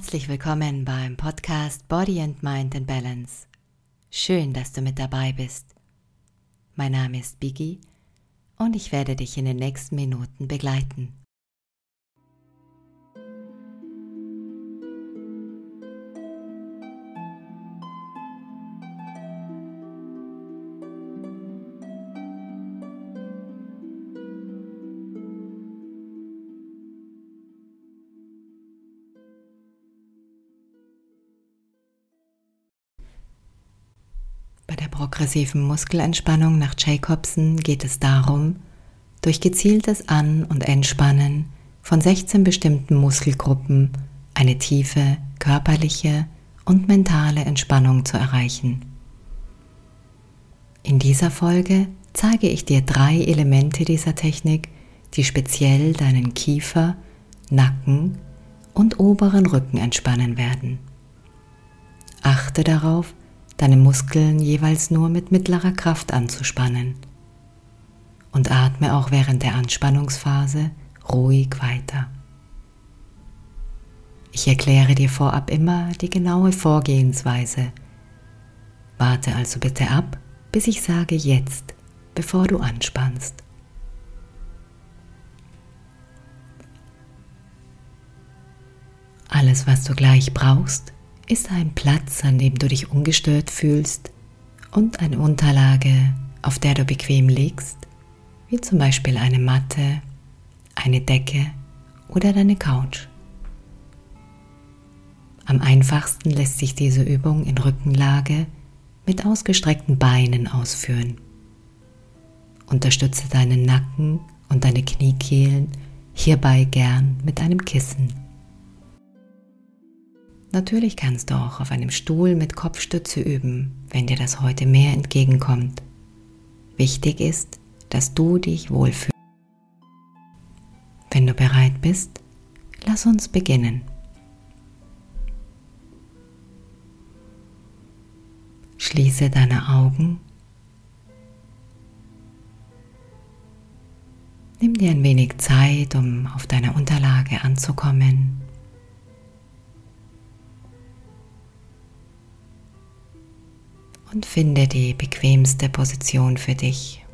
Herzlich willkommen beim Podcast Body and Mind in Balance. Schön, dass du mit dabei bist. Mein Name ist Biggie und ich werde dich in den nächsten Minuten begleiten. Progressiven Muskelentspannung nach Jacobson geht es darum, durch gezieltes An- und Entspannen von 16 bestimmten Muskelgruppen eine tiefe körperliche und mentale Entspannung zu erreichen. In dieser Folge zeige ich dir drei Elemente dieser Technik, die speziell deinen Kiefer, Nacken und oberen Rücken entspannen werden. Achte darauf, deine Muskeln jeweils nur mit mittlerer Kraft anzuspannen. Und atme auch während der Anspannungsphase ruhig weiter. Ich erkläre dir vorab immer die genaue Vorgehensweise. Warte also bitte ab, bis ich sage jetzt, bevor du anspannst. Alles, was du gleich brauchst, ist ein Platz, an dem du dich ungestört fühlst und eine Unterlage, auf der du bequem liegst, wie zum Beispiel eine Matte, eine Decke oder deine Couch. Am einfachsten lässt sich diese Übung in Rückenlage mit ausgestreckten Beinen ausführen. Unterstütze deinen Nacken und deine Kniekehlen hierbei gern mit einem Kissen. Natürlich kannst du auch auf einem Stuhl mit Kopfstütze üben, wenn dir das heute mehr entgegenkommt. Wichtig ist, dass du dich wohlfühlst. Wenn du bereit bist, lass uns beginnen. Schließe deine Augen. Nimm dir ein wenig Zeit, um auf deiner Unterlage anzukommen. Und finde die bequemste Position für dich.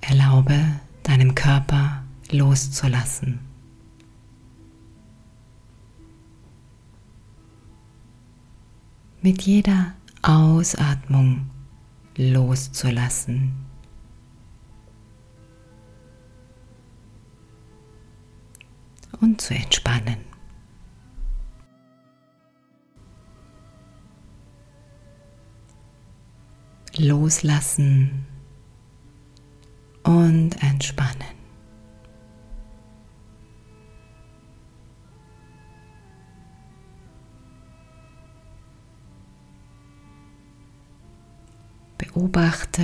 Erlaube deinem Körper loszulassen. Mit jeder Ausatmung loszulassen. Und zu entspannen. Loslassen und entspannen. Beobachte,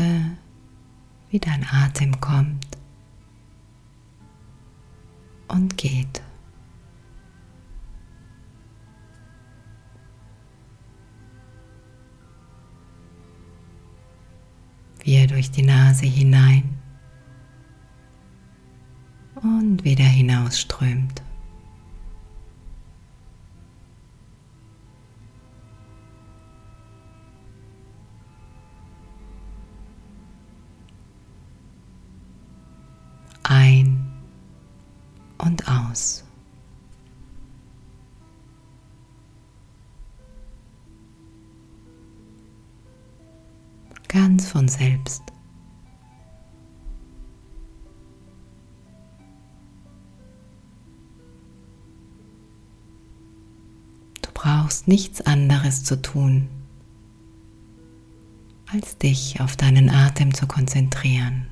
wie dein Atem kommt und geht. Wie er durch die Nase hinein und wieder hinausströmt. Ganz von selbst. Du brauchst nichts anderes zu tun, als dich auf deinen Atem zu konzentrieren.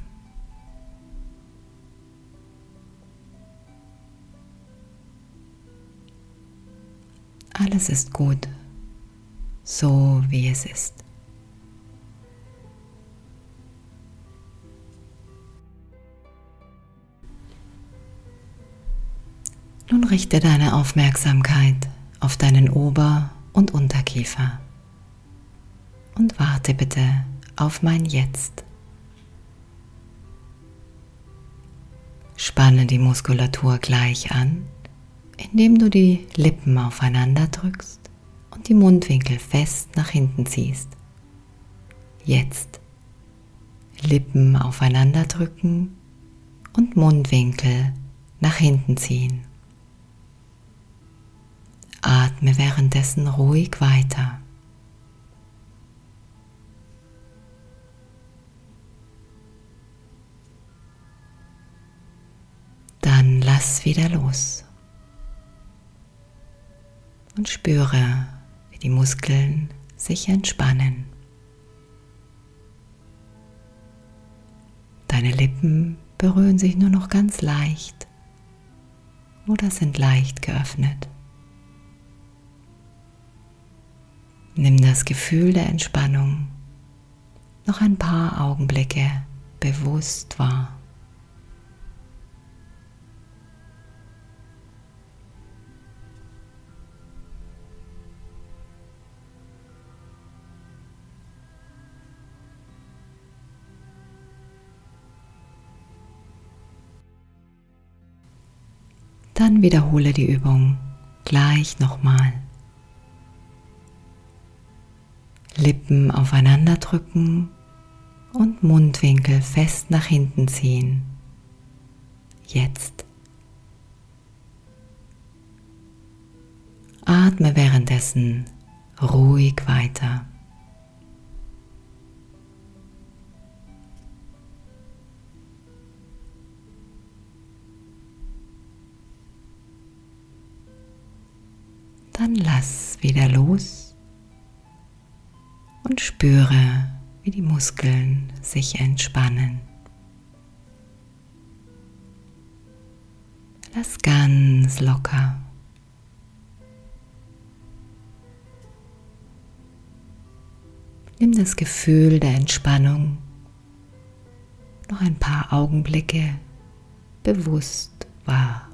Alles ist gut, so wie es ist. Richte deine Aufmerksamkeit auf deinen Ober- und Unterkiefer und warte bitte auf mein Jetzt. Spanne die Muskulatur gleich an, indem du die Lippen aufeinander drückst und die Mundwinkel fest nach hinten ziehst. Jetzt Lippen aufeinander drücken und Mundwinkel nach hinten ziehen. Atme währenddessen ruhig weiter. Dann lass wieder los und spüre, wie die Muskeln sich entspannen. Deine Lippen berühren sich nur noch ganz leicht oder sind leicht geöffnet. Nimm das Gefühl der Entspannung noch ein paar Augenblicke bewusst wahr. Dann wiederhole die Übung gleich nochmal. Lippen aufeinander drücken und Mundwinkel fest nach hinten ziehen. Jetzt. Atme währenddessen ruhig weiter. Dann lass wieder los und spüre, wie die Muskeln sich entspannen. Lass ganz locker. Nimm das Gefühl der Entspannung noch ein paar Augenblicke bewusst wahr.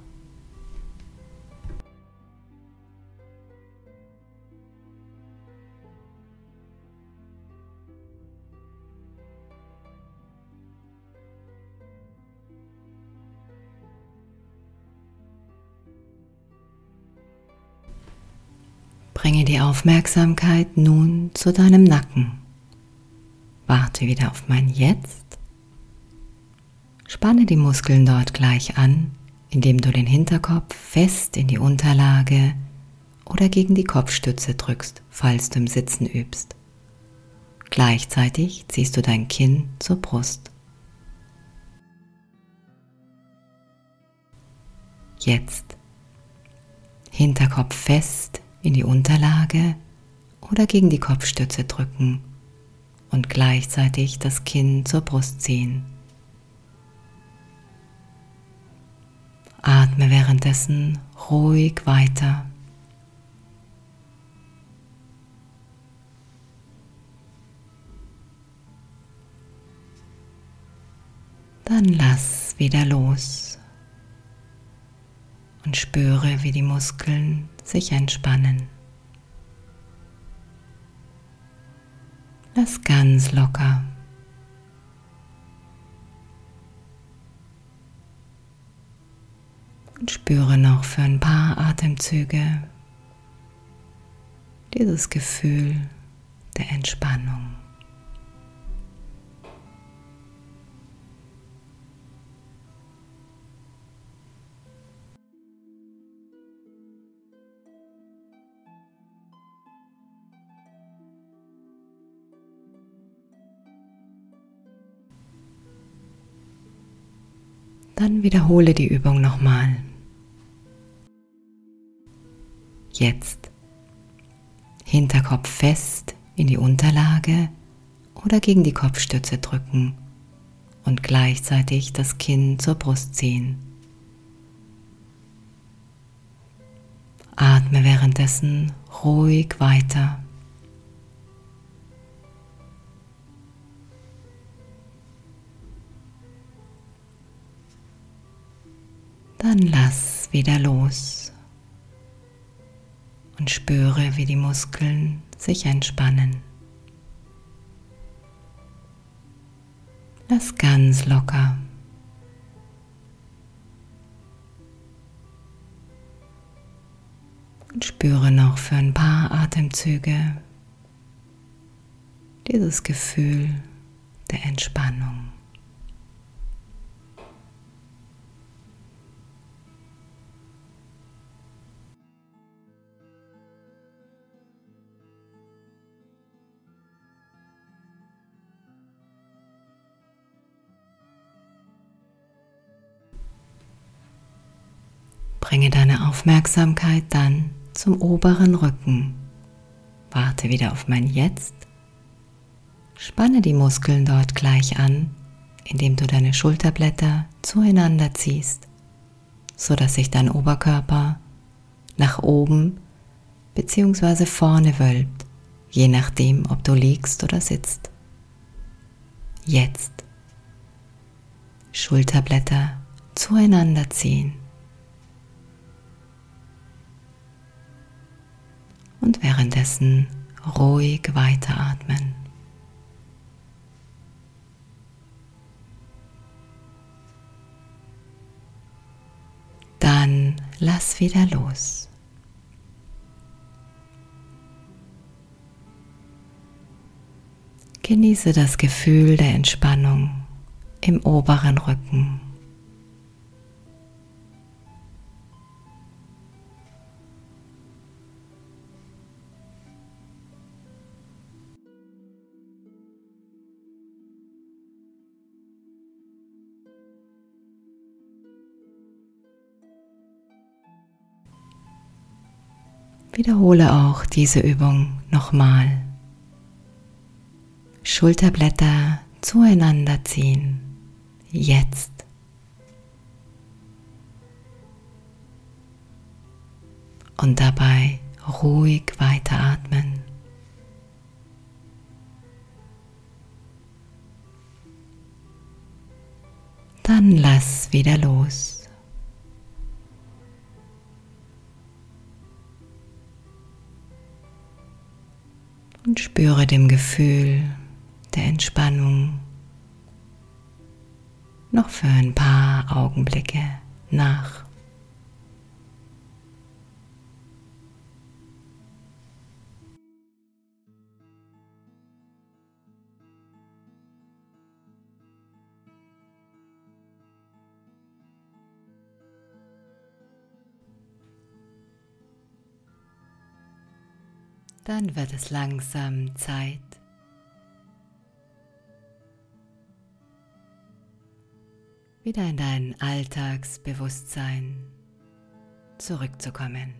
Bringe die Aufmerksamkeit nun zu deinem Nacken. Warte wieder auf mein Jetzt. Spanne die Muskeln dort gleich an, indem du den Hinterkopf fest in die Unterlage oder gegen die Kopfstütze drückst, falls du im Sitzen übst. Gleichzeitig ziehst du dein Kinn zur Brust. Jetzt Hinterkopf fest in die Unterlage oder gegen die Kopfstütze drücken und gleichzeitig das Kinn zur Brust ziehen. Atme währenddessen ruhig weiter. Dann lass wieder los und spüre, wie die Muskeln sich entspannen. Lass ganz locker. Und spüre noch für ein paar Atemzüge dieses Gefühl der Entspannung. Dann wiederhole die Übung nochmal. Jetzt Hinterkopf fest in die Unterlage oder gegen die Kopfstütze drücken und gleichzeitig das Kinn zur Brust ziehen. Atme währenddessen ruhig weiter. Dann lass wieder los und spüre, wie die Muskeln sich entspannen. Lass ganz locker. Und spüre noch für ein paar Atemzüge dieses Gefühl der Entspannung. Bringe deine Aufmerksamkeit dann zum oberen Rücken. Warte wieder auf mein Jetzt. Spanne die Muskeln dort gleich an, indem du deine Schulterblätter zueinander ziehst, sodass sich dein Oberkörper nach oben bzw. vorne wölbt, je nachdem, ob du liegst oder sitzt. Jetzt Schulterblätter zueinander ziehen. Und währenddessen ruhig weiteratmen. Dann lass wieder los. Genieße das Gefühl der Entspannung im oberen Rücken. Wiederhole auch diese Übung nochmal. Schulterblätter zueinander ziehen. Jetzt. Und dabei ruhig weiteratmen. Dann lass wieder los. Spüre dem Gefühl der Entspannung noch für ein paar Augenblicke nach. Dann wird es langsam Zeit, wieder in dein Alltagsbewusstsein zurückzukommen.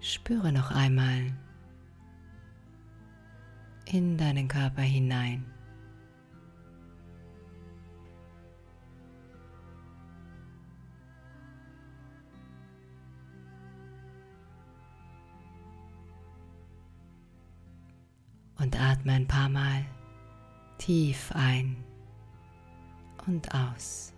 Spüre noch einmal in deinen Körper hinein. Und atme ein paar Mal tief ein und aus.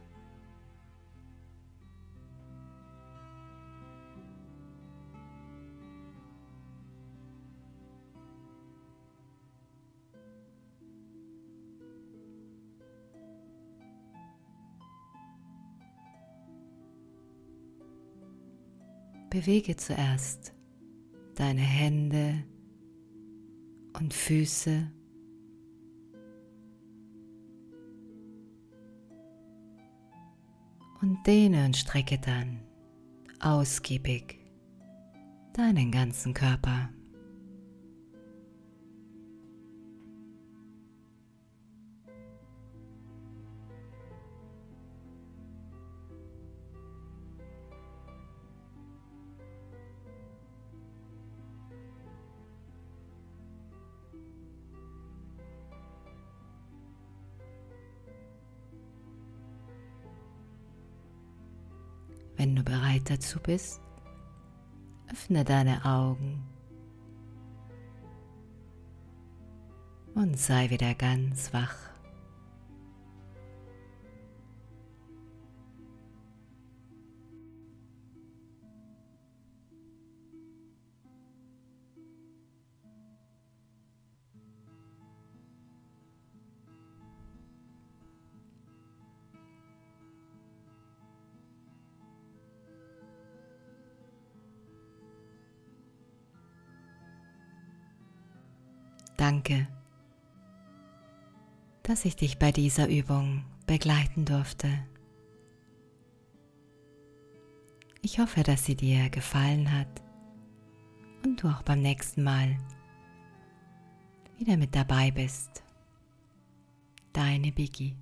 Bewege zuerst deine Hände und Füße. Und dehne und strecke dann ausgiebig deinen ganzen Körper. dazu bist, öffne deine Augen und sei wieder ganz wach. Danke, dass ich dich bei dieser Übung begleiten durfte. Ich hoffe, dass sie dir gefallen hat und du auch beim nächsten Mal wieder mit dabei bist. Deine Biggie.